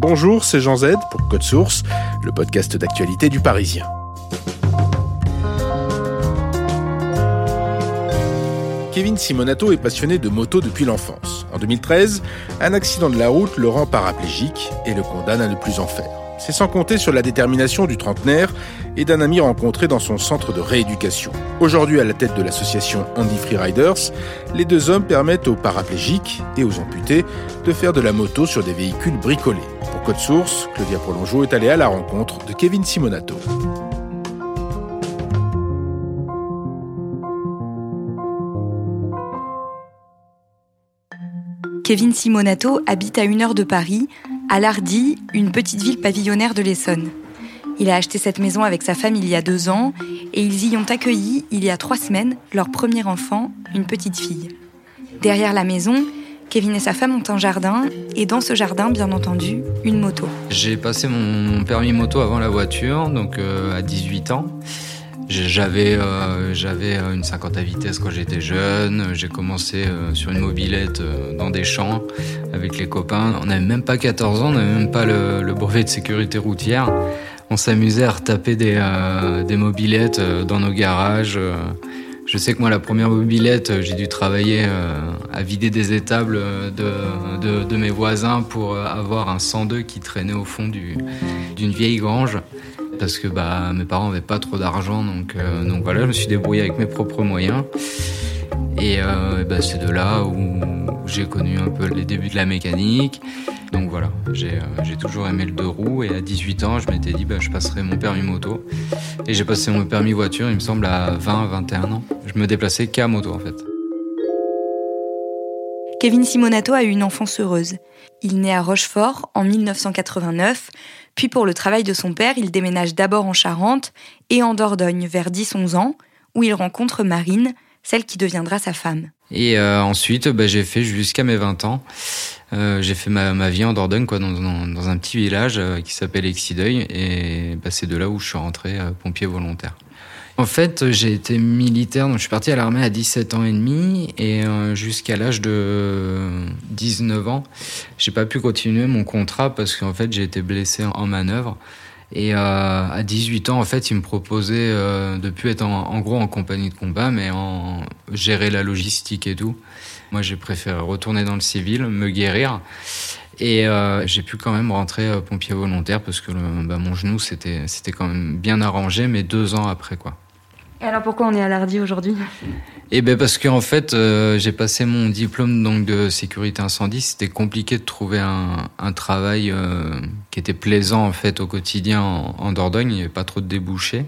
Bonjour, c'est Jean Z pour Code Source, le podcast d'actualité du Parisien. Kevin Simonato est passionné de moto depuis l'enfance. En 2013, un accident de la route le rend paraplégique et le condamne à ne plus en faire. C'est sans compter sur la détermination du trentenaire et d'un ami rencontré dans son centre de rééducation. Aujourd'hui à la tête de l'association Andy Free Riders, les deux hommes permettent aux paraplégiques et aux amputés de faire de la moto sur des véhicules bricolés. Pour Code Source, Claudia Prolongeau est allée à la rencontre de Kevin Simonato. Kevin Simonato habite à une heure de Paris, à Lardy, une petite ville pavillonnaire de l'Essonne. Il a acheté cette maison avec sa femme il y a deux ans et ils y ont accueilli, il y a trois semaines, leur premier enfant, une petite fille. Derrière la maison, Kevin et sa femme ont un jardin et dans ce jardin, bien entendu, une moto. J'ai passé mon permis moto avant la voiture, donc euh, à 18 ans. J'avais euh, j'avais une 50 à vitesse quand j'étais jeune. J'ai commencé euh, sur une mobilette euh, dans des champs avec les copains. On n'avait même pas 14 ans, on n'avait même pas le, le, brevet de sécurité routière. On s'amusait à retaper des, des mobilettes dans nos garages. Je sais que moi, la première mobilette, j'ai dû travailler à vider des étables de, de, de, mes voisins pour avoir un 102 qui traînait au fond d'une vieille grange parce que bah, mes parents n'avaient pas trop d'argent, donc, euh, donc voilà, je me suis débrouillé avec mes propres moyens. Et euh, bah, c'est de là où j'ai connu un peu les débuts de la mécanique. Donc voilà, j'ai euh, toujours aimé le deux roues et à 18 ans, je m'étais dit bah, je passerai mon permis moto. Et j'ai passé mon permis voiture, il me semble, à 20, 21 ans. Je me déplaçais qu'à moto en fait. Kevin Simonato a eu une enfance heureuse. Il naît à Rochefort en 1989, puis pour le travail de son père, il déménage d'abord en Charente et en Dordogne vers 10-11 ans, où il rencontre Marine, celle qui deviendra sa femme. Et euh, ensuite, bah, j'ai fait jusqu'à mes 20 ans. Euh, j'ai fait ma, vie en Dordogne, quoi, dans, un petit village euh, qui s'appelle Exideuil, et bah, c'est de là où je suis rentré pompier volontaire. En fait, j'ai été militaire, donc je suis parti à l'armée à 17 ans et demi et euh, jusqu'à l'âge de 19 ans, j'ai pas pu continuer mon contrat parce qu'en fait j'ai été blessé en manœuvre. Et euh, à 18 ans, en fait, ils me proposaient euh, de plus être en, gros en compagnie de combat, mais en gérer la logistique et tout. Moi, j'ai préféré retourner dans le civil, me guérir. Et euh, j'ai pu quand même rentrer euh, pompier volontaire parce que bah, mon genou c'était quand même bien arrangé, mais deux ans après quoi. Et alors pourquoi on est à l'Ardi aujourd'hui Eh ben parce qu'en fait euh, j'ai passé mon diplôme donc de sécurité incendie. C'était compliqué de trouver un, un travail euh, qui était plaisant en fait au quotidien en, Dordogne. Il n'y avait pas trop de débouchés.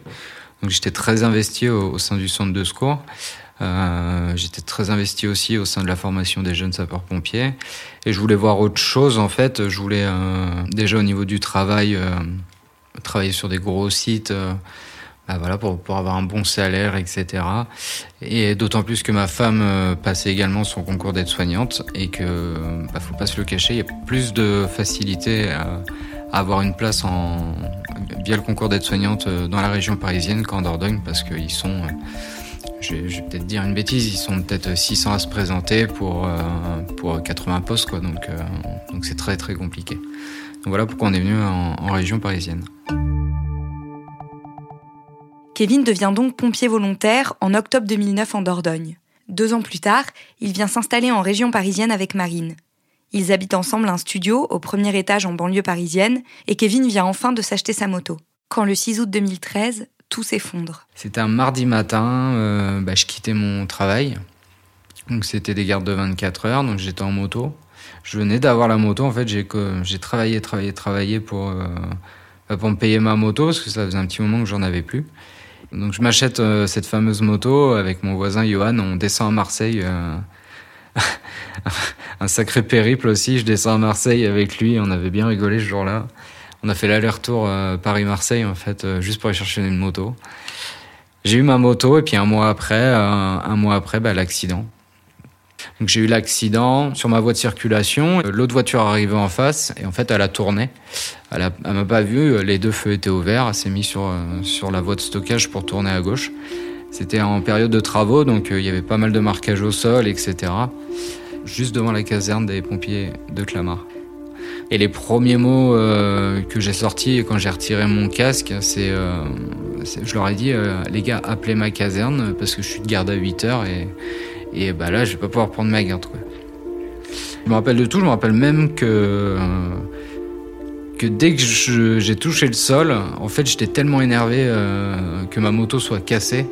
Donc j'étais très investi au, sein du centre de secours. Euh, j'étais très investi aussi au sein de la formation des jeunes sapeurs-pompiers. Et je voulais voir autre chose en fait. Je voulais déjà au niveau du travail travailler sur des gros sites bah voilà, pour, pour avoir un bon salaire, etc. Et d'autant plus que ma femme euh, passait également son concours d'aide-soignante et que, bah, faut pas se le cacher, il y a plus de facilité à, avoir une place en, via le concours d'aide-soignante euh, dans la région parisienne qu'en Dordogne parce qu'ils sont, euh, je vais, peut-être dire une bêtise, ils sont peut-être 600 à se présenter pour, pour 80 postes, quoi. Donc, donc c'est très très compliqué. Donc voilà pourquoi on est venu en, en région parisienne. Kevin devient donc pompier volontaire en octobre 2009 en Dordogne. Deux ans plus tard, il vient s'installer en région parisienne avec Marine. Ils habitent ensemble un studio au premier étage en banlieue parisienne et Kevin vient enfin de s'acheter sa moto. Quand le 6 août 2013, tout s'effondre. C'était un mardi matin, euh, bah, je quittais mon travail. Donc c'était des gardes de 24 heures, donc j'étais en moto. Je venais d'avoir la moto, en fait j'ai travaillé, travaillé, travaillé euh, bah, pour me payer ma moto, parce que ça faisait un petit moment que j'en avais plus. Donc je m'achète euh, cette fameuse moto avec mon voisin Johan, on descend à Marseille. un sacré périple aussi, je descends à Marseille avec lui, on avait bien rigolé ce jour-là. On a fait l'aller-retour euh, Paris-Marseille en fait, euh, juste pour aller chercher une moto. J'ai eu ma moto et puis un mois après, euh, un mois après, bah, l'accident. Donc j'ai eu l'accident sur ma voie de circulation. L'autre voiture arrivait en face et en fait elle a tourné. Elle, a, m'a pas vu. Les deux feux étaient ouverts. Elle s'est mise sur sur la voie de stockage pour tourner à gauche. C'était en période de travaux, donc il y avait pas mal de marquage au sol, etc. Juste devant la caserne des pompiers de Clamart. Et les premiers mots euh, que j'ai sortis quand j'ai retiré mon casque, c'est, euh, je leur ai dit, euh, les gars, appelez ma caserne parce que je suis de garde à 8 heures et, et bah là, je vais pas pouvoir prendre ma garde. Quoi. Je me rappelle de tout, je me rappelle même que, que dès que j'ai touché le sol, en fait, j'étais tellement énervé que ma moto soit cassée.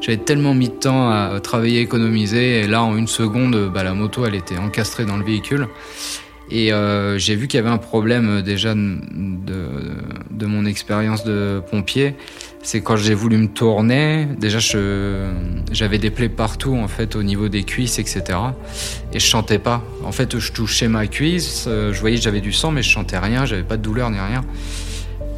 J'avais tellement mis de temps à travailler, économiser, et là, en une seconde, bah, la moto, elle était encastrée dans le véhicule. Et euh, j'ai vu qu'il y avait un problème euh, déjà de, mon expérience de pompier. C'est quand j'ai voulu me tourner, déjà j'avais des plaies partout en fait au niveau des cuisses, etc. Et je chantais pas. En fait, je touchais ma cuisse, euh, je voyais que j'avais du sang, mais je chantais rien, j'avais pas de douleur ni rien.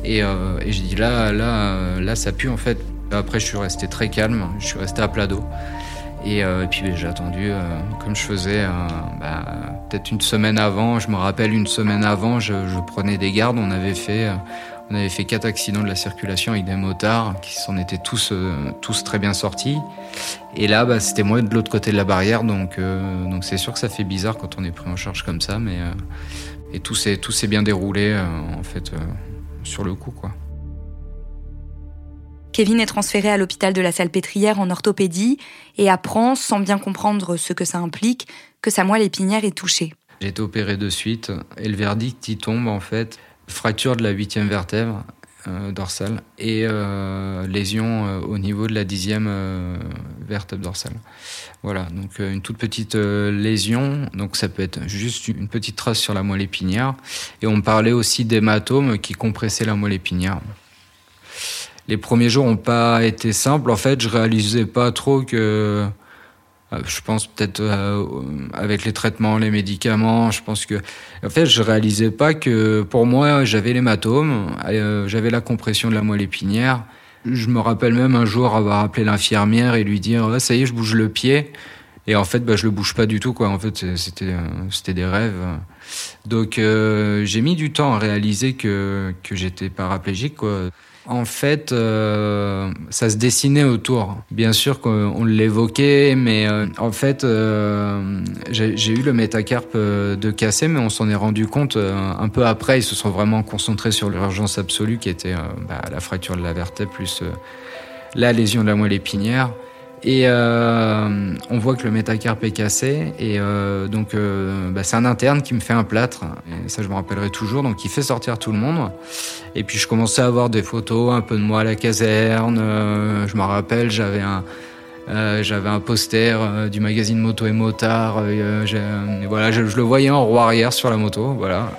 Et, euh, et j'ai dit là, là, là, ça pue en fait. Après, je suis resté très calme, je suis resté à plat dos. Euh, et, puis ben, j'ai attendu, euh, comme je faisais euh, bah, peut-être une semaine avant. Je me rappelle une semaine avant, je, prenais des gardes. On avait fait, on avait fait quatre accidents de la circulation avec des motards qui s'en étaient tous, tous très bien sortis. Et là, bah, c'était moi de l'autre côté de la barrière, donc donc c'est sûr que ça fait bizarre quand on est pris en charge comme ça, mais et tout s'est tout s'est bien déroulé en fait sur le coup, quoi. Kevin est transféré à l'hôpital de la Salpêtrière en orthopédie et apprend, sans bien comprendre ce que ça implique, que sa moelle épinière est touchée. J'ai été opéré de suite et le verdict y tombe en fait fracture de la huitième vertèbre euh, dorsale et euh, lésion euh, au niveau de la dixième vertèbre dorsale. Voilà, donc une toute petite lésion, donc ça peut être juste une petite trace sur la moelle épinière. Et on parlait aussi d'hématome qui compressait la moelle épinière les premiers jours n'ont pas été simples. En fait, je réalisais pas trop que, je pense peut-être euh, avec les traitements, les médicaments, je pense que, en fait, je réalisais pas que pour moi, j'avais l'hématome, euh, j'avais la compression de la moelle épinière. Je me rappelle même un jour avoir appelé l'infirmière et lui dire, ça y est, je bouge le pied. Et en fait, bah, je le bouge pas du tout, quoi. En fait, c'était, c'était des rêves. Donc, j'ai mis du temps à réaliser que, que j'étais paraplégique, quoi. En fait, euh, ça se dessinait autour. Bien sûr qu'on l'évoquait, mais euh, en fait, euh, j'ai eu le métacarpe de cassé, mais on s'en est rendu compte un peu après. Ils se sont vraiment concentrés sur l'urgence absolue qui était bah, la fracture de la vertèbre plus la lésion de la moelle épinière. Et euh, on voit que le métacarpe est cassé. Et euh, donc, euh, bah, c'est un interne qui me fait un plâtre. Et ça, je me rappellerai toujours. Donc, il fait sortir tout le monde. Et puis, je commençais à avoir des photos un peu de moi à la caserne. je me rappelle, j'avais un, j'avais un poster du magazine Moto et Motard. voilà, je, je, le voyais en roue arrière sur la moto. Voilà.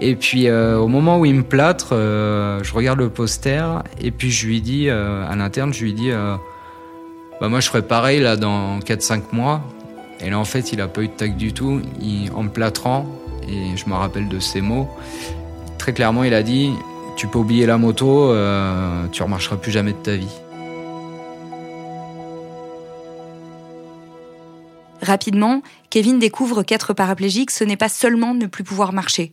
Et puis, au moment où il me plâtre, je regarde le poster. Et puis, je lui dis, à l'interne, je lui dis bah moi je ferais pareil là dans 4-5 mois. Et là en fait il a pas eu de tac du tout, il, en me plâtrant, et je me rappelle de ces mots, très clairement il a dit tu peux oublier la moto, euh, tu remarcheras plus jamais de ta vie. Rapidement, Kevin découvre qu'être paraplégique, ce n'est pas seulement ne plus pouvoir marcher,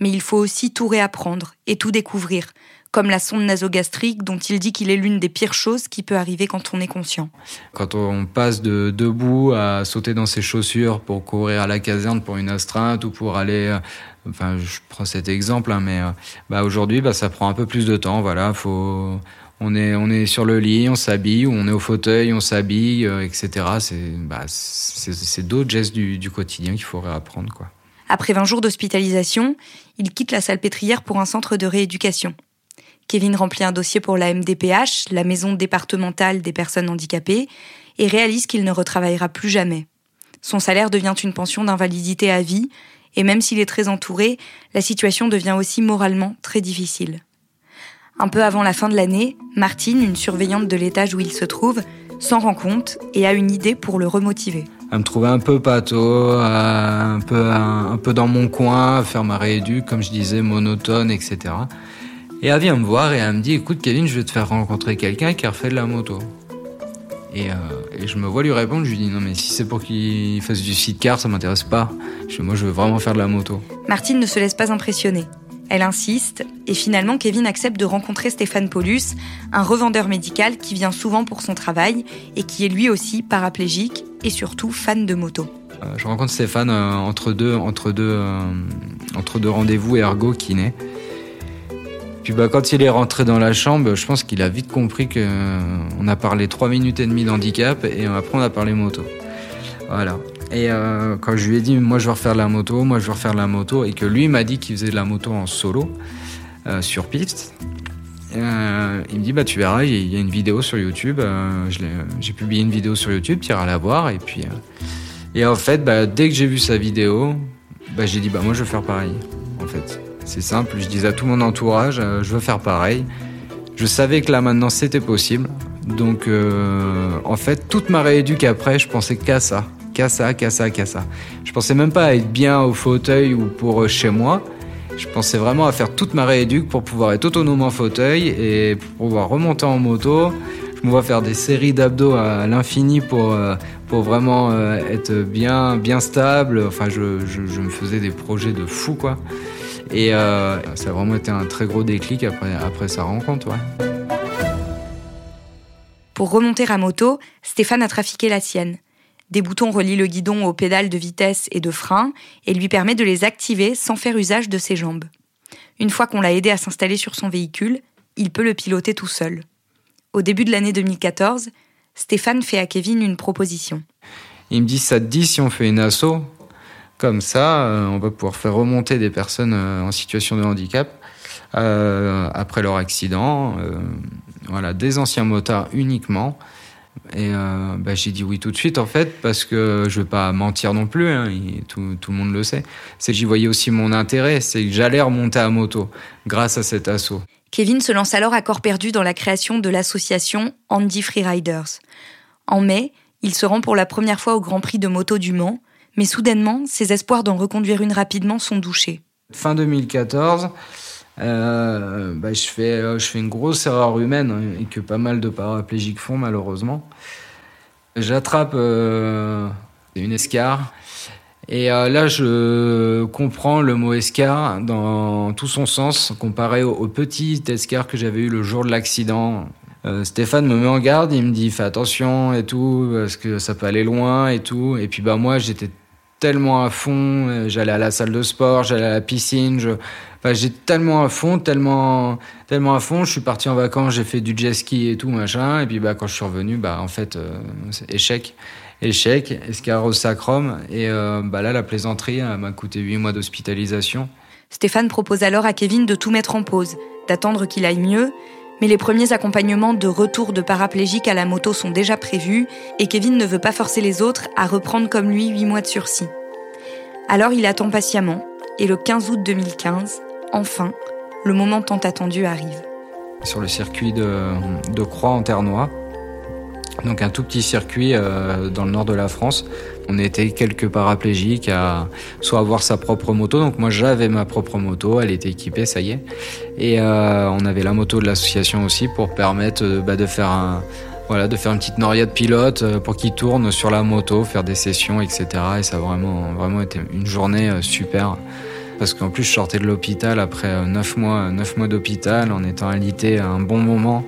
mais il faut aussi tout réapprendre et tout découvrir, comme la sonde nasogastrique dont il dit qu'il est l'une des pires choses qui peut arriver quand on est conscient. Quand on passe de debout à sauter dans ses chaussures pour courir à la caserne pour une astreinte ou pour aller euh, enfin je prends cet exemple hein, mais euh, bah aujourd'hui bah ça prend un peu plus de temps voilà faut On est, on est sur le lit, on s'habille, on est au fauteuil, on s'habille, etc. C'est bah, d'autres gestes du, du quotidien qu'il faudrait apprendre. Quoi. Après 20 jours d'hospitalisation, il quitte la salle pétrière pour un centre de rééducation. Kevin remplit un dossier pour la MDPH, la maison départementale des personnes handicapées, et réalise qu'il ne retravaillera plus jamais. Son salaire devient une pension d'invalidité à vie, et même s'il est très entouré, la situation devient aussi moralement très difficile. Un peu avant la fin de l'année, Martine, une surveillante de l'étage où il se trouve, s'en rend compte et a une idée pour le remotiver. Elle me trouvait un peu pâteau, un peu, un, peu dans mon coin, à faire ma rééduque, comme je disais, monotone, etc. Et elle vient me voir et elle me dit, écoute Kevin, je vais te faire rencontrer quelqu'un qui a refait de la moto. Et, euh, je me vois lui répondre, je lui dis non mais si c'est pour qu'il fasse du sidecar, ça m'intéresse pas. Je, moi je veux vraiment faire de la moto. Martine ne se laisse pas impressionner. Elle insiste et finalement Kevin accepte de rencontrer Stéphane Paulus, un revendeur médical qui vient souvent pour son travail et qui est lui aussi paraplégique et surtout fan de moto. Euh, je rencontre Stéphane euh, entre deux, entre deux, entre deux rendez-vous ergo kiné. Puis bah, quand il est rentré dans la chambre, je pense qu'il a vite compris qu'on euh, a parlé 3 minutes et demie d'handicap et après on a parlé moto. Voilà. Et euh, quand je lui ai dit, moi je veux refaire la moto, moi je veux refaire la moto, et que lui m'a dit qu'il faisait de la moto en solo, euh, sur piste, il me dit, bah tu verras, il y a une vidéo sur YouTube, j'ai publié une vidéo sur YouTube, tu iras la voir, et puis... et en fait, bah, dès que j'ai vu sa vidéo, bah, j'ai dit, bah moi je veux faire pareil, en fait. C'est simple, je disais à tout mon entourage, euh, je veux faire pareil. Je savais que là maintenant c'était possible. Donc euh, en fait, toute ma rééduque après, je pensais qu'à ça, qu'à ça, qu'à ça, qu'à ça. Je pensais même pas à être bien au fauteuil ou pour euh, chez moi. Je pensais vraiment à faire toute ma rééduque pour pouvoir être autonome en fauteuil et pour pouvoir remonter en moto. Je me vois faire des séries d'abdos à l'infini pour, pour vraiment être bien, bien stable. Enfin, je, je, me faisais des projets de fou, quoi. Et euh, ça a vraiment été un très gros déclic après, après sa rencontre. Pour remonter à moto, Stéphane a trafiqué la sienne. Des boutons relient le guidon aux pédales de vitesse et de frein et lui permet de les activer sans faire usage de ses jambes. Une fois qu'on l'a aidé à s'installer sur son véhicule, il peut le piloter tout seul. Au début de l'année 2014, Stéphane fait à Kevin une proposition. Il me dit ça te dit si on fait une asso? Comme ça, euh, on va pouvoir faire remonter des personnes euh, en situation de handicap euh, après leur accident. voilà, des anciens motards uniquement. Et bah, j'ai dit oui tout de suite en fait parce que je vais pas mentir non plus, hein, tout, tout, le monde le sait. C'est que j'y voyais aussi mon intérêt, c'est que j'allais remonter à moto grâce à cet assaut. Kevin se lance alors à corps perdu dans la création de l'association Andy Freeriders. En mai, il se rend pour la première fois au Grand Prix de moto du Mans mais soudainement, ses espoirs d'en reconduire une rapidement sont douchés. Fin 2014, euh, bah, je, fais, euh, je fais une grosse erreur humaine hein, et que pas mal de paraplégiques font malheureusement. J'attrape euh, une escar et là je comprends le mot escar dans tout son sens comparé au, petit escar que j'avais eu le jour de l'accident. Stéphane me met en garde, il me dit fais attention et tout parce que ça peut aller loin et tout. Et puis bah moi j'étais tellement à fond. Euh, j'allais à la salle de sport, j'allais à la piscine. Je... Enfin, j'ai tellement à fond, tellement, tellement à fond. Je suis parti en vacances, j'ai fait du jet ski et tout machin. Et puis bah quand je suis revenu, bah en fait euh, échec, échec, escarre sacrum. Et euh, bah là la plaisanterie m'a coûté huit mois d'hospitalisation. Stéphane propose alors à Kevin de tout mettre en pause, d'attendre qu'il aille mieux mais les premiers accompagnements de retour de paraplégiques à la moto sont déjà prévus et Kevin ne veut pas forcer les autres à reprendre comme lui 8 mois de sursis. Alors il attend patiemment et le 15 août 2015, enfin, le moment tant attendu arrive. Sur le circuit de, Croix en Terre-Noire, donc un tout petit circuit euh, dans le nord de la France. On était quelques paraplégiques à soit avoir sa propre moto. Donc moi j'avais ma propre moto, elle était équipée, ça y est. Et euh, on avait la moto de l'association aussi pour permettre euh, bah, de faire un, voilà, de faire une petite noria de pilote pour qu'il tourne sur la moto, faire des sessions, etc. Et ça a vraiment, vraiment été une journée super. Parce qu'en plus, je sortais de l'hôpital après 9 mois, 9 mois d'hôpital en étant alité à un bon moment.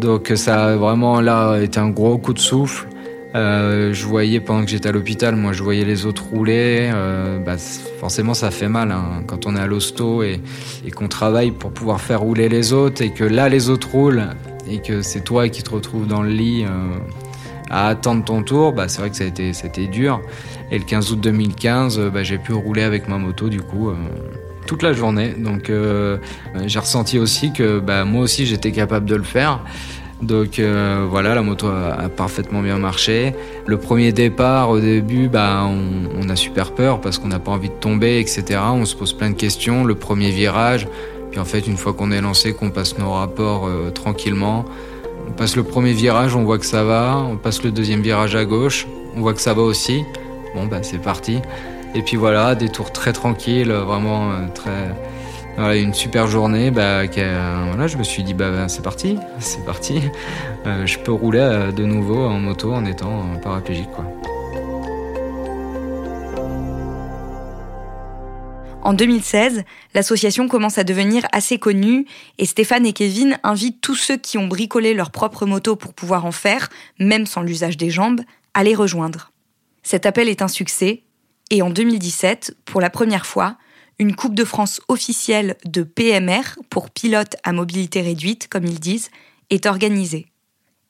Donc ça a vraiment là été un gros coup de souffle. Euh, je voyais pendant que j'étais à l'hôpital, moi je voyais les autres rouler. Euh, bah, forcément ça fait mal hein, quand on est à l'hosto et, qu'on travaille pour pouvoir faire rouler les autres et que là les autres roulent et que c'est toi qui te retrouves dans le lit à attendre ton tour, bah, c'est vrai que ça a été, dur. Et le 15 août 2015, bah, j'ai pu rouler avec ma moto du coup toute la journée. Donc j'ai ressenti aussi que bah, moi aussi j'étais capable de le faire. Donc euh, voilà, la moto a, parfaitement bien marché. Le premier départ, au début, bah, on, a super peur parce qu'on n'a pas envie de tomber, etc. On se pose plein de questions. Le premier virage, puis en fait, une fois qu'on est lancé, qu'on passe nos rapports euh, tranquillement, on passe le premier virage, on voit que ça va. On passe le deuxième virage à gauche, on voit que ça va aussi. Bon, bah c'est parti. Et puis voilà, des tours très tranquilles, vraiment euh, très une super journée. Bah, voilà, je me suis dit, bah, c'est parti, c'est parti. Euh, je peux rouler euh, de nouveau en moto en étant paraplégique. Quoi. En 2016, l'association commence à devenir assez connue et Stéphane et Kevin invitent tous ceux qui ont bricolé leur propre moto pour pouvoir en faire, même sans l'usage des jambes, à les rejoindre. Cet appel est un succès et en 2017, pour la première fois, une Coupe de France officielle de PMR, pour pilote à mobilité réduite, comme ils disent, est organisée.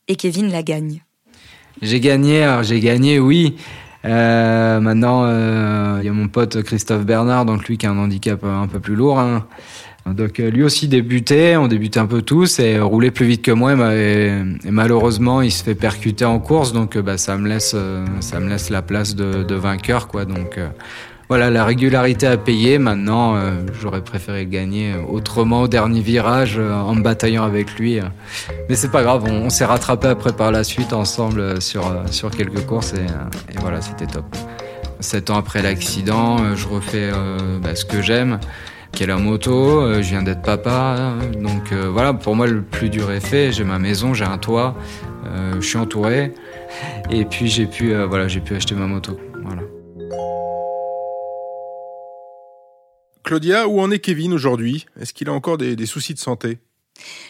Et Kevin la gagne. J'ai gagné, j'ai gagné, oui. Euh, maintenant, euh, il y a mon pote Christophe Bernard, donc lui qui a un handicap un peu plus lourd. Hein. Donc euh, lui aussi débutait, on débutait un peu tous et roulait plus vite que moi et, malheureusement il se fait percuter en course donc bah, ça me laisse ça me laisse la place de, vainqueur quoi donc voilà, la régularité à payer. Maintenant, euh, j'aurais préféré gagner autrement au dernier virage euh, en me bataillant avec lui. Mais c'est pas grave, on, s'est rattrapé après par la suite ensemble sur, sur quelques courses et, voilà, c'était top. Sept ans après l'accident, je refais bah, ce que j'aime, qui est la moto. je viens d'être papa, donc voilà, pour moi le plus dur est fait. J'ai ma maison, j'ai un toit, je suis entouré, et puis j'ai pu, voilà, j'ai pu acheter ma moto. Voilà. Claudia, où en est Kevin aujourd'hui? Est-ce qu'il a encore des, soucis de santé?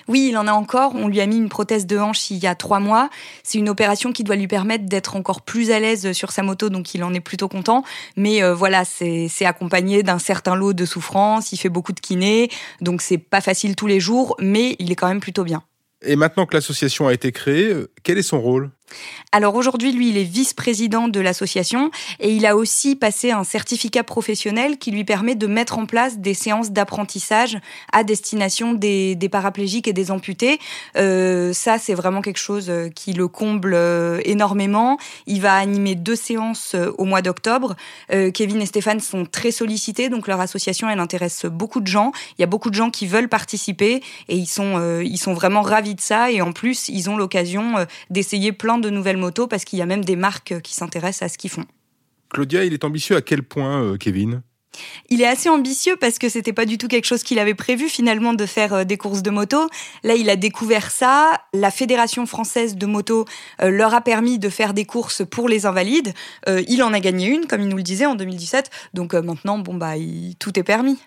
Oui, il en a encore. On lui a mis une prothèse de hanche il y a trois mois. C'est une opération qui doit lui permettre d'être encore plus à l'aise sur sa moto, donc il en est plutôt content. Mais euh, voilà, c'est accompagné d'un certain lot de souffrance. Il fait beaucoup de kiné, donc c'est pas facile tous les jours, mais il est quand même plutôt bien. Et maintenant que l'association a été créée, euh, quel est son rôle? Alors aujourd'hui, lui, il est vice-président de l'association et il a aussi passé un certificat professionnel qui lui permet de mettre en place des séances d'apprentissage à destination des, paraplégiques et des amputés. Euh, ça, c'est vraiment quelque chose euh, qui le comble euh, énormément. Il va animer deux séances au mois d'octobre. Kevin et Stéphane sont très sollicités, donc leur association, elle intéresse beaucoup de gens. Il y a beaucoup de gens qui veulent participer et ils sont, ils sont vraiment ravis de ça. Et en plus, ils ont l'occasion d'essayer plein de nouvelles motos parce qu'il y a même des marques qui s'intéressent à ce qu'ils font. Claudia, il est ambitieux à quel point, euh, Kevin? Il est assez ambitieux parce que c'était pas du tout quelque chose qu'il avait prévu finalement de faire euh, des courses de moto. Là, il a découvert ça. La Fédération française de moto euh, leur a permis de faire des courses pour les invalides. il en a gagné une, comme il nous le disait en 2017. Donc maintenant, bon bah, tout est permis.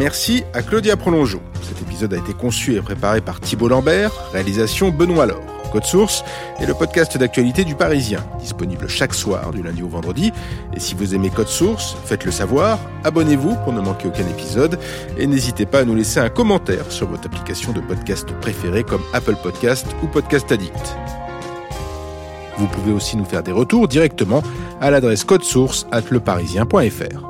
Merci à Claudia Prolongeau. Cet épisode a été conçu et préparé par Thibault Lambert, réalisation Benoît Laure. Code Source est le podcast d'actualité du Parisien, disponible chaque soir du lundi au vendredi. Et si vous aimez Code Source, faites-le savoir, abonnez-vous pour ne manquer aucun épisode et n'hésitez pas à nous laisser un commentaire sur votre application de podcast préférée comme Apple Podcast ou Podcast Addict. Vous pouvez aussi nous faire des retours directement à l'adresse source at leparisien.fr.